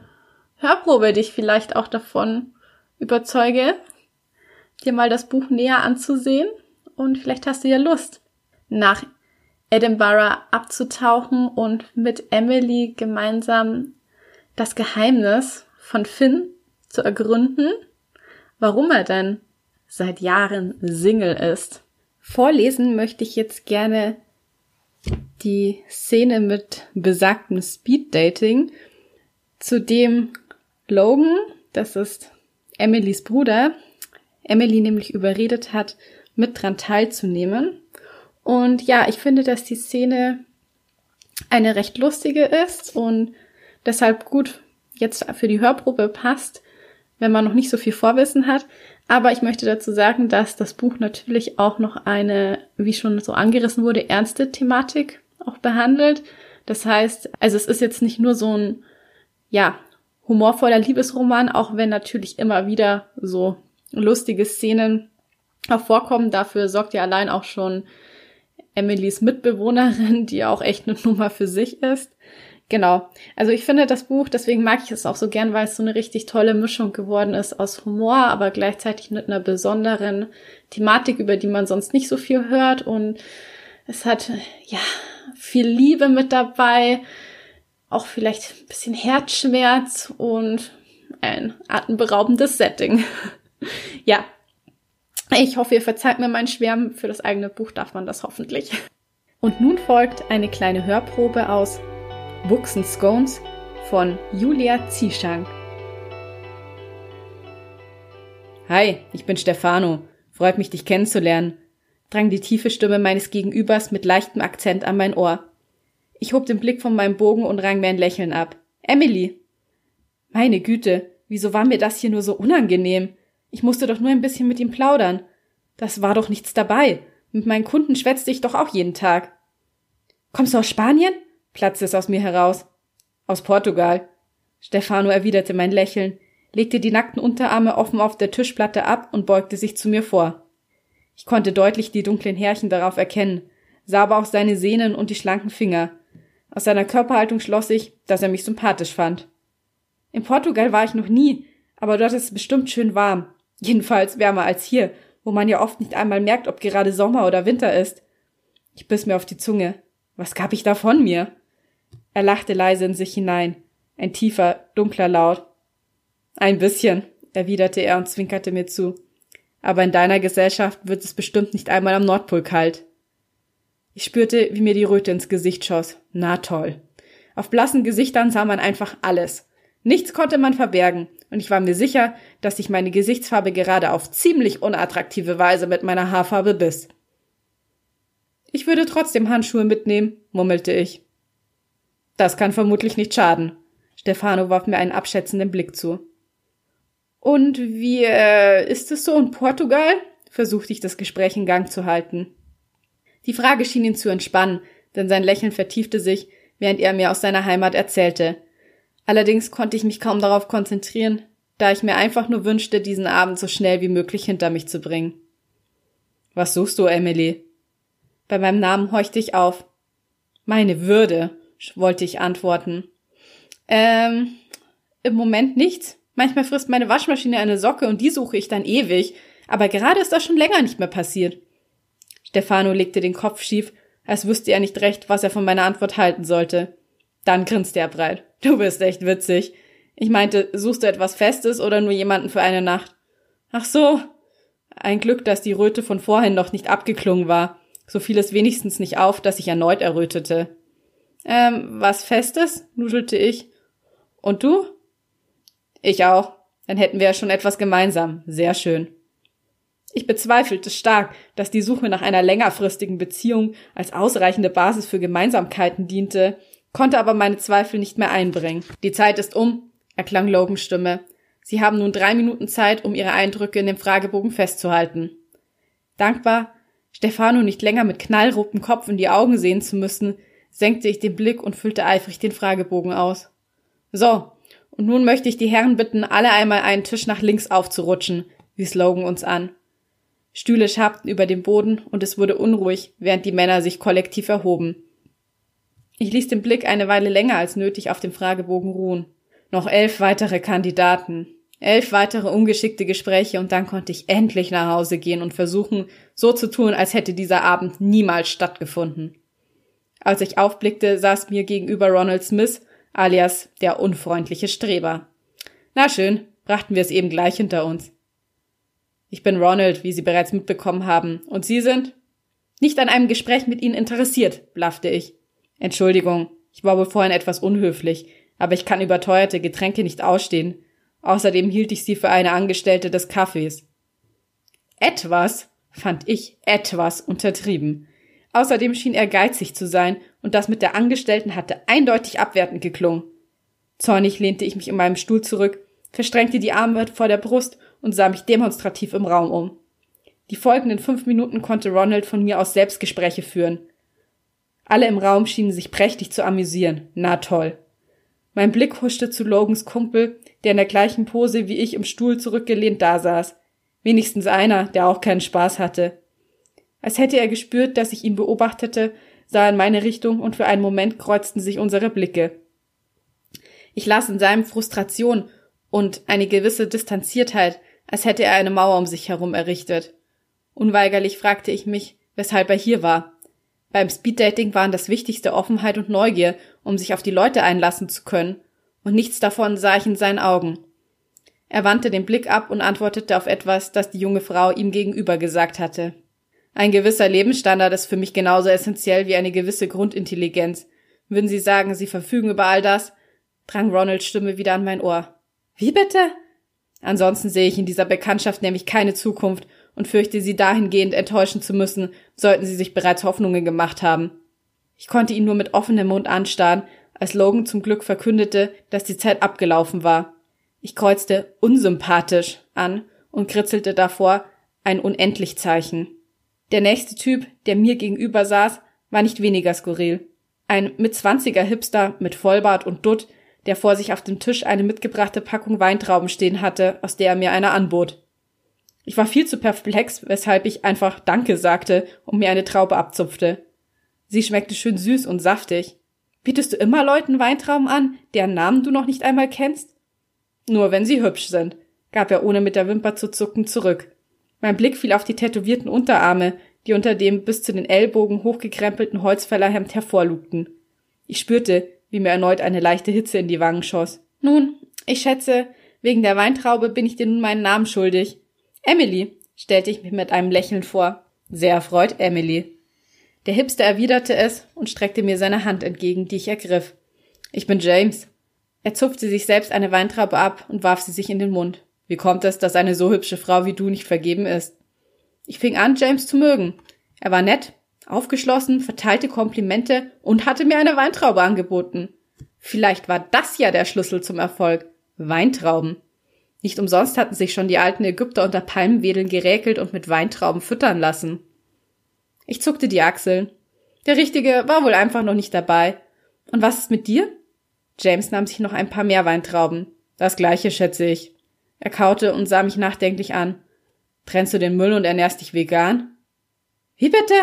A: Hörprobe dich vielleicht auch davon überzeuge, dir mal das Buch näher anzusehen und vielleicht hast du ja Lust, nach Edinburgh abzutauchen und mit Emily gemeinsam das Geheimnis von Finn zu ergründen, warum er denn seit Jahren Single ist. Vorlesen möchte ich jetzt gerne die Szene mit besagtem Speeddating, zu dem Logan, das ist Emilys Bruder, Emily nämlich überredet hat, mit dran teilzunehmen. Und ja, ich finde, dass die Szene eine recht lustige ist und deshalb gut jetzt für die Hörprobe passt, wenn man noch nicht so viel Vorwissen hat. Aber ich möchte dazu sagen, dass das Buch natürlich auch noch eine, wie schon so angerissen wurde, ernste Thematik auch behandelt. Das heißt, also es ist jetzt nicht nur so ein, ja, humorvoller Liebesroman, auch wenn natürlich immer wieder so lustige Szenen auch vorkommen. Dafür sorgt ja allein auch schon Emilys Mitbewohnerin, die auch echt eine Nummer für sich ist. Genau. Also ich finde das Buch, deswegen mag ich es auch so gern, weil es so eine richtig tolle Mischung geworden ist aus Humor, aber gleichzeitig mit einer besonderen Thematik, über die man sonst nicht so viel hört. Und es hat, ja, viel Liebe mit dabei, auch vielleicht ein bisschen Herzschmerz und ein atemberaubendes Setting. (laughs) ja. Ich hoffe, ihr verzeiht mir mein Schwärmen. Für das eigene Buch darf man das hoffentlich. Und nun folgt eine kleine Hörprobe aus And Scones von Julia Zieschank.
B: Hi, ich bin Stefano. Freut mich, dich kennenzulernen, drang die tiefe Stimme meines Gegenübers mit leichtem Akzent an mein Ohr. Ich hob den Blick von meinem Bogen und rang mir ein Lächeln ab. Emily! Meine Güte, wieso war mir das hier nur so unangenehm? Ich musste doch nur ein bisschen mit ihm plaudern. Das war doch nichts dabei. Mit meinen Kunden schwätzte ich doch auch jeden Tag. Kommst du aus Spanien? Platzte es aus mir heraus. Aus Portugal. Stefano erwiderte mein Lächeln, legte die nackten Unterarme offen auf der Tischplatte ab und beugte sich zu mir vor. Ich konnte deutlich die dunklen Härchen darauf erkennen, sah aber auch seine Sehnen und die schlanken Finger. Aus seiner Körperhaltung schloss ich, dass er mich sympathisch fand. In Portugal war ich noch nie, aber dort ist es bestimmt schön warm. Jedenfalls wärmer als hier, wo man ja oft nicht einmal merkt, ob gerade Sommer oder Winter ist. Ich biss mir auf die Zunge. Was gab ich da von mir? Er lachte leise in sich hinein. Ein tiefer, dunkler Laut. Ein bisschen, erwiderte er und zwinkerte mir zu. Aber in deiner Gesellschaft wird es bestimmt nicht einmal am Nordpol kalt. Ich spürte, wie mir die Röte ins Gesicht schoss. Na toll. Auf blassen Gesichtern sah man einfach alles. Nichts konnte man verbergen, und ich war mir sicher, dass sich meine Gesichtsfarbe gerade auf ziemlich unattraktive Weise mit meiner Haarfarbe biss. Ich würde trotzdem Handschuhe mitnehmen, murmelte ich. Das kann vermutlich nicht schaden. Stefano warf mir einen abschätzenden Blick zu. Und wie äh, ist es so in Portugal? versuchte ich das Gespräch in Gang zu halten. Die Frage schien ihn zu entspannen, denn sein Lächeln vertiefte sich, während er mir aus seiner Heimat erzählte. Allerdings konnte ich mich kaum darauf konzentrieren, da ich mir einfach nur wünschte, diesen Abend so schnell wie möglich hinter mich zu bringen. Was suchst du, Emily? Bei meinem Namen horchte ich auf. Meine Würde, wollte ich antworten. Ähm, im Moment nichts. Manchmal frisst meine Waschmaschine eine Socke und die suche ich dann ewig. Aber gerade ist das schon länger nicht mehr passiert. Stefano legte den Kopf schief, als wüsste er nicht recht, was er von meiner Antwort halten sollte. Dann grinste er breit. Du bist echt witzig. Ich meinte, suchst du etwas Festes oder nur jemanden für eine Nacht? Ach so. Ein Glück, dass die Röte von vorhin noch nicht abgeklungen war. So fiel es wenigstens nicht auf, dass ich erneut errötete. Ähm, was Festes? nuschelte ich. Und du? Ich auch. Dann hätten wir ja schon etwas gemeinsam. Sehr schön. Ich bezweifelte stark, dass die Suche nach einer längerfristigen Beziehung als ausreichende Basis für Gemeinsamkeiten diente, konnte aber meine Zweifel nicht mehr einbringen. Die Zeit ist um, erklang Logans Stimme. Sie haben nun drei Minuten Zeit, um Ihre Eindrücke in dem Fragebogen festzuhalten. Dankbar, Stefano nicht länger mit knallrotem Kopf in die Augen sehen zu müssen, senkte ich den Blick und füllte eifrig den Fragebogen aus. So, und nun möchte ich die Herren bitten, alle einmal einen Tisch nach links aufzurutschen, wies Logan uns an. Stühle schabten über den Boden und es wurde unruhig, während die Männer sich kollektiv erhoben. Ich ließ den Blick eine Weile länger als nötig auf dem Fragebogen ruhen. Noch elf weitere Kandidaten. Elf weitere ungeschickte Gespräche und dann konnte ich endlich nach Hause gehen und versuchen, so zu tun, als hätte dieser Abend niemals stattgefunden. Als ich aufblickte, saß mir gegenüber Ronald Smith, alias der unfreundliche Streber. Na schön, brachten wir es eben gleich hinter uns. Ich bin Ronald, wie Sie bereits mitbekommen haben, und Sie sind? Nicht an einem Gespräch mit Ihnen interessiert, blaffte ich. Entschuldigung, ich war wohl vorhin etwas unhöflich, aber ich kann überteuerte Getränke nicht ausstehen. Außerdem hielt ich sie für eine Angestellte des Kaffees. Etwas, fand ich, etwas untertrieben. Außerdem schien er geizig zu sein, und das mit der Angestellten hatte eindeutig abwertend geklungen. Zornig lehnte ich mich in meinem Stuhl zurück, verstrengte die Arme vor der Brust und sah mich demonstrativ im Raum um. Die folgenden fünf Minuten konnte Ronald von mir aus Selbstgespräche führen. Alle im Raum schienen sich prächtig zu amüsieren. Na toll. Mein Blick huschte zu Logans Kumpel, der in der gleichen Pose wie ich im Stuhl zurückgelehnt dasaß. Wenigstens einer, der auch keinen Spaß hatte. Als hätte er gespürt, dass ich ihn beobachtete, sah er in meine Richtung und für einen Moment kreuzten sich unsere Blicke. Ich las in seinem Frustration und eine gewisse Distanziertheit, als hätte er eine Mauer um sich herum errichtet. Unweigerlich fragte ich mich, weshalb er hier war. Beim Speeddating waren das Wichtigste Offenheit und Neugier, um sich auf die Leute einlassen zu können, und nichts davon sah ich in seinen Augen. Er wandte den Blick ab und antwortete auf etwas, das die junge Frau ihm gegenüber gesagt hatte. Ein gewisser Lebensstandard ist für mich genauso essentiell wie eine gewisse Grundintelligenz. Würden Sie sagen, Sie verfügen über all das? drang Ronalds Stimme wieder an mein Ohr. Wie bitte? Ansonsten sehe ich in dieser Bekanntschaft nämlich keine Zukunft und fürchte sie dahingehend enttäuschen zu müssen, sollten sie sich bereits Hoffnungen gemacht haben. Ich konnte ihn nur mit offenem Mund anstarren, als Logan zum Glück verkündete, dass die Zeit abgelaufen war. Ich kreuzte unsympathisch an und kritzelte davor ein Unendlich-Zeichen. Der nächste Typ, der mir gegenüber saß, war nicht weniger skurril. Ein mitzwanziger Hipster mit Vollbart und Dutt, der vor sich auf dem Tisch eine mitgebrachte Packung Weintrauben stehen hatte, aus der er mir eine anbot. Ich war viel zu perplex, weshalb ich einfach Danke sagte und mir eine Traube abzupfte. Sie schmeckte schön süß und saftig. Bietest du immer Leuten Weintrauben an, deren Namen du noch nicht einmal kennst? Nur wenn sie hübsch sind, gab er ohne mit der Wimper zu zucken zurück. Mein Blick fiel auf die tätowierten Unterarme, die unter dem bis zu den Ellbogen hochgekrempelten Holzfällerhemd hervorlugten. Ich spürte, wie mir erneut eine leichte Hitze in die Wangen schoss. Nun, ich schätze, wegen der Weintraube bin ich dir nun meinen Namen schuldig. Emily, stellte ich mich mit einem Lächeln vor. Sehr erfreut, Emily. Der Hipster erwiderte es und streckte mir seine Hand entgegen, die ich ergriff. Ich bin James. Er zupfte sich selbst eine Weintraube ab und warf sie sich in den Mund. Wie kommt es, dass eine so hübsche Frau wie du nicht vergeben ist? Ich fing an, James zu mögen. Er war nett, aufgeschlossen, verteilte Komplimente und hatte mir eine Weintraube angeboten. Vielleicht war das ja der Schlüssel zum Erfolg. Weintrauben. Nicht umsonst hatten sich schon die alten Ägypter unter Palmenwedeln geräkelt und mit Weintrauben füttern lassen. Ich zuckte die Achseln. Der Richtige war wohl einfach noch nicht dabei. Und was ist mit dir? James nahm sich noch ein paar mehr Weintrauben. Das gleiche, schätze ich. Er kaute und sah mich nachdenklich an. Trennst du den Müll und ernährst dich vegan? Wie bitte?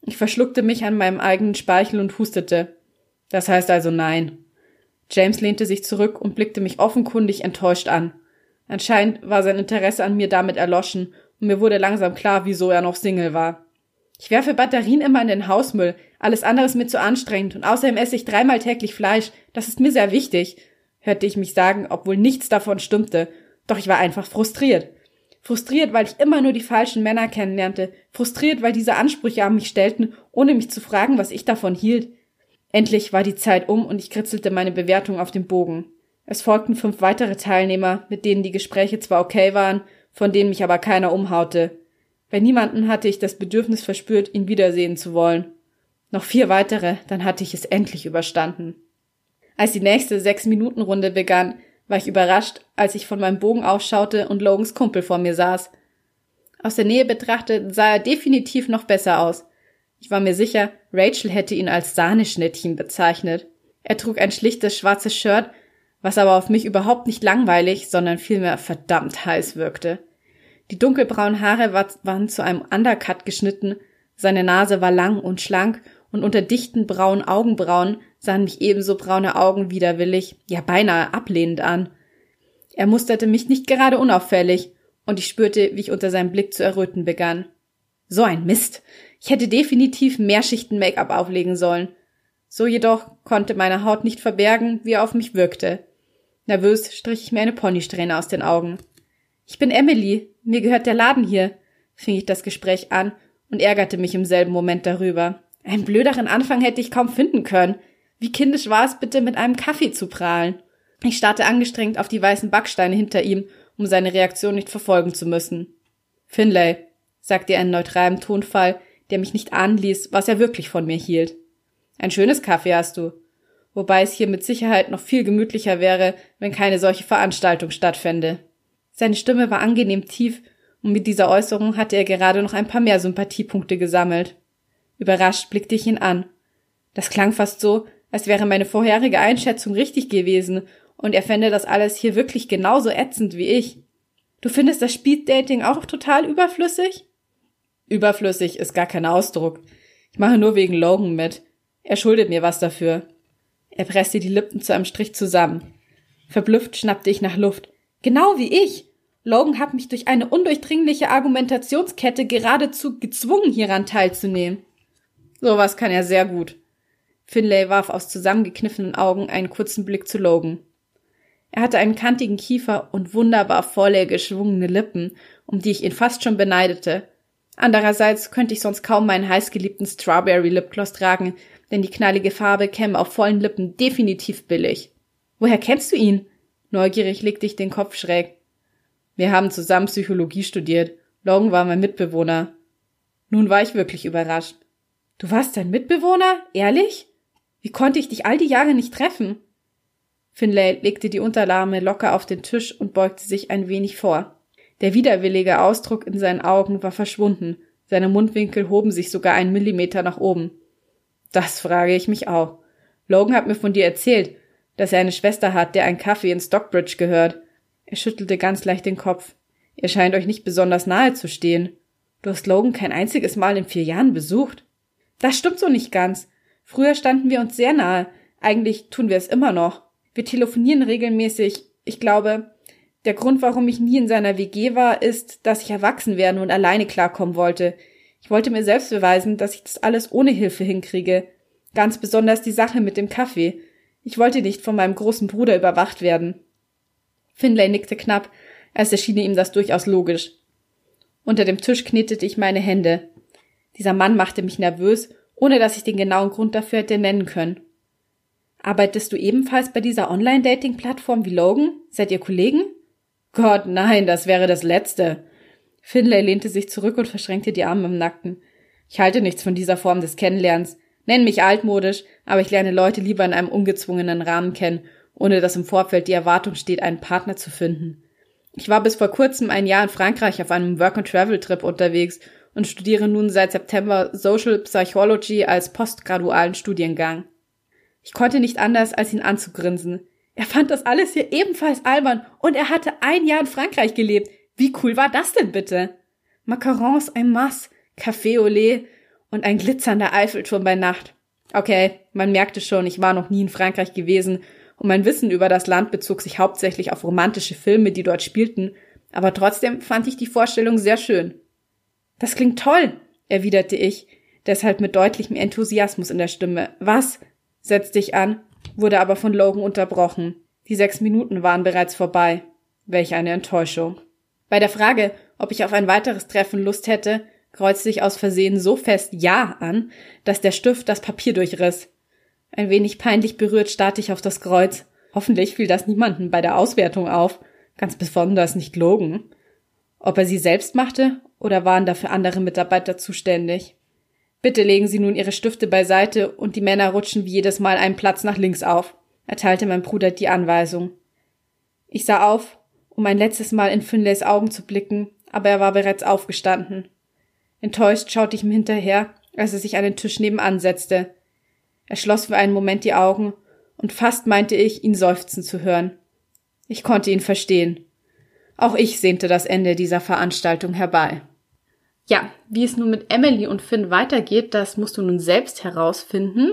B: Ich verschluckte mich an meinem eigenen Speichel und hustete. Das heißt also nein. James lehnte sich zurück und blickte mich offenkundig enttäuscht an. Anscheinend war sein Interesse an mir damit erloschen und mir wurde langsam klar, wieso er noch Single war. Ich werfe Batterien immer in den Hausmüll. Alles andere ist mir zu anstrengend und außerdem esse ich dreimal täglich Fleisch. Das ist mir sehr wichtig, hörte ich mich sagen, obwohl nichts davon stimmte. Doch ich war einfach frustriert. Frustriert, weil ich immer nur die falschen Männer kennenlernte. Frustriert, weil diese Ansprüche an mich stellten, ohne mich zu fragen, was ich davon hielt. Endlich war die Zeit um und ich kritzelte meine Bewertung auf den Bogen. Es folgten fünf weitere Teilnehmer, mit denen die Gespräche zwar okay waren, von denen mich aber keiner umhaute. Bei niemanden hatte ich das Bedürfnis verspürt, ihn wiedersehen zu wollen. Noch vier weitere, dann hatte ich es endlich überstanden. Als die nächste Sechs-Minuten-Runde begann, war ich überrascht, als ich von meinem Bogen aufschaute und Logans Kumpel vor mir saß. Aus der Nähe betrachtet sah er definitiv noch besser aus. Ich war mir sicher, Rachel hätte ihn als Sahneschnittchen bezeichnet. Er trug ein schlichtes schwarzes Shirt was aber auf mich überhaupt nicht langweilig, sondern vielmehr verdammt heiß wirkte. Die dunkelbraunen Haare waren zu einem Undercut geschnitten, seine Nase war lang und schlank und unter dichten braunen Augenbrauen sahen mich ebenso braune Augen widerwillig, ja beinahe ablehnend an. Er musterte mich nicht gerade unauffällig, und ich spürte, wie ich unter seinem Blick zu erröten begann. So ein Mist. Ich hätte definitiv mehr Schichten Make-up auflegen sollen. So jedoch konnte meine Haut nicht verbergen, wie er auf mich wirkte. Nervös strich ich mir eine Ponysträhne aus den Augen. Ich bin Emily. Mir gehört der Laden hier, fing ich das Gespräch an und ärgerte mich im selben Moment darüber. Einen blöderen Anfang hätte ich kaum finden können. Wie kindisch war es bitte, mit einem Kaffee zu prahlen? Ich starrte angestrengt auf die weißen Backsteine hinter ihm, um seine Reaktion nicht verfolgen zu müssen. Finlay, sagte er in neutralem Tonfall, der mich nicht ahnen ließ, was er wirklich von mir hielt. Ein schönes Kaffee hast du. Wobei es hier mit Sicherheit noch viel gemütlicher wäre, wenn keine solche Veranstaltung stattfände. Seine Stimme war angenehm tief, und mit dieser Äußerung hatte er gerade noch ein paar mehr Sympathiepunkte gesammelt. Überrascht blickte ich ihn an. Das klang fast so, als wäre meine vorherige Einschätzung richtig gewesen und er fände das alles hier wirklich genauso ätzend wie ich. Du findest das Speeddating auch total überflüssig? Überflüssig ist gar kein Ausdruck. Ich mache nur wegen Logan mit. Er schuldet mir was dafür. Er presste die Lippen zu einem Strich zusammen. Verblüfft schnappte ich nach Luft. Genau wie ich. Logan hat mich durch eine undurchdringliche Argumentationskette geradezu gezwungen, hieran teilzunehmen. Sowas kann er sehr gut. Finlay warf aus zusammengekniffenen Augen einen kurzen Blick zu Logan. Er hatte einen kantigen Kiefer und wunderbar volle, geschwungene Lippen, um die ich ihn fast schon beneidete. Andererseits könnte ich sonst kaum meinen heißgeliebten Strawberry Lipgloss tragen, denn die knallige Farbe käme auf vollen Lippen definitiv billig. Woher kennst du ihn? Neugierig legte ich den Kopf schräg. Wir haben zusammen Psychologie studiert. Logan war mein Mitbewohner. Nun war ich wirklich überrascht. Du warst dein Mitbewohner? Ehrlich? Wie konnte ich dich all die Jahre nicht treffen? Finlay legte die Unterarme locker auf den Tisch und beugte sich ein wenig vor. Der widerwillige Ausdruck in seinen Augen war verschwunden, seine Mundwinkel hoben sich sogar einen Millimeter nach oben. Das frage ich mich auch. Logan hat mir von dir erzählt, dass er eine Schwester hat, der ein Kaffee in Stockbridge gehört. Er schüttelte ganz leicht den Kopf. Ihr scheint euch nicht besonders nahe zu stehen. Du hast Logan kein einziges Mal in vier Jahren besucht. Das stimmt so nicht ganz. Früher standen wir uns sehr nahe. Eigentlich tun wir es immer noch. Wir telefonieren regelmäßig. Ich glaube, der Grund, warum ich nie in seiner WG war, ist, dass ich erwachsen werden und alleine klarkommen wollte. Ich wollte mir selbst beweisen, dass ich das alles ohne Hilfe hinkriege. Ganz besonders die Sache mit dem Kaffee. Ich wollte nicht von meinem großen Bruder überwacht werden. Finlay nickte knapp, als erschien ihm das durchaus logisch. Unter dem Tisch knetete ich meine Hände. Dieser Mann machte mich nervös, ohne dass ich den genauen Grund dafür hätte nennen können. Arbeitest du ebenfalls bei dieser Online-Dating-Plattform wie Logan? Seid ihr Kollegen? Gott, nein, das wäre das Letzte. Finlay lehnte sich zurück und verschränkte die Arme im Nacken. Ich halte nichts von dieser Form des Kennenlernens. Nenn mich altmodisch, aber ich lerne Leute lieber in einem ungezwungenen Rahmen kennen, ohne dass im Vorfeld die Erwartung steht, einen Partner zu finden. Ich war bis vor kurzem ein Jahr in Frankreich auf einem Work-and-Travel-Trip unterwegs und studiere nun seit September Social Psychology als postgradualen Studiengang. Ich konnte nicht anders, als ihn anzugrinsen. Er fand das alles hier ebenfalls albern und er hatte ein Jahr in Frankreich gelebt. Wie cool war das denn bitte? Macarons en masse, Café au lait und ein glitzernder Eiffelturm bei Nacht. Okay, man merkte schon, ich war noch nie in Frankreich gewesen und mein Wissen über das Land bezog sich hauptsächlich auf romantische Filme, die dort spielten, aber trotzdem fand ich die Vorstellung sehr schön. Das klingt toll, erwiderte ich, deshalb mit deutlichem Enthusiasmus in der Stimme. Was? setzte ich an, wurde aber von Logan unterbrochen. Die sechs Minuten waren bereits vorbei. Welch eine Enttäuschung. Bei der Frage, ob ich auf ein weiteres Treffen Lust hätte, kreuzte ich aus Versehen so fest Ja an, dass der Stift das Papier durchriss. Ein wenig peinlich berührt starrte ich auf das Kreuz. Hoffentlich fiel das niemanden bei der Auswertung auf, ganz besonders nicht Logan. Ob er sie selbst machte oder waren dafür andere Mitarbeiter zuständig? Bitte legen Sie nun Ihre Stifte beiseite und die Männer rutschen wie jedes Mal einen Platz nach links auf, erteilte mein Bruder die Anweisung. Ich sah auf, um ein letztes Mal in Finlays Augen zu blicken, aber er war bereits aufgestanden. Enttäuscht schaute ich ihm hinterher, als er sich an den Tisch nebenan setzte. Er schloss für einen Moment die Augen, und fast meinte ich, ihn seufzen zu hören. Ich konnte ihn verstehen. Auch ich sehnte das Ende dieser Veranstaltung herbei. Ja, wie es nun mit Emily und Finn weitergeht, das musst du nun selbst herausfinden.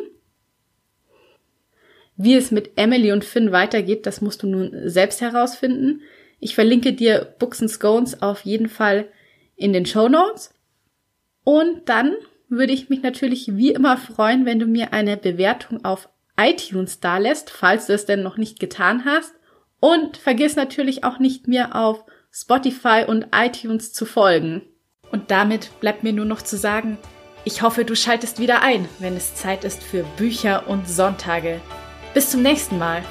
B: Wie es mit Emily und Finn weitergeht, das musst du nun selbst herausfinden. Ich verlinke dir Books and Scones auf jeden Fall in den Show Notes. Und dann würde ich mich natürlich wie immer freuen, wenn du mir eine Bewertung auf iTunes da lässt, falls du es denn noch nicht getan hast. Und vergiss natürlich auch nicht mir auf Spotify und iTunes zu folgen. Und damit bleibt mir nur noch zu sagen, ich hoffe, du schaltest wieder ein, wenn es Zeit ist für Bücher und Sonntage. Bis zum nächsten Mal.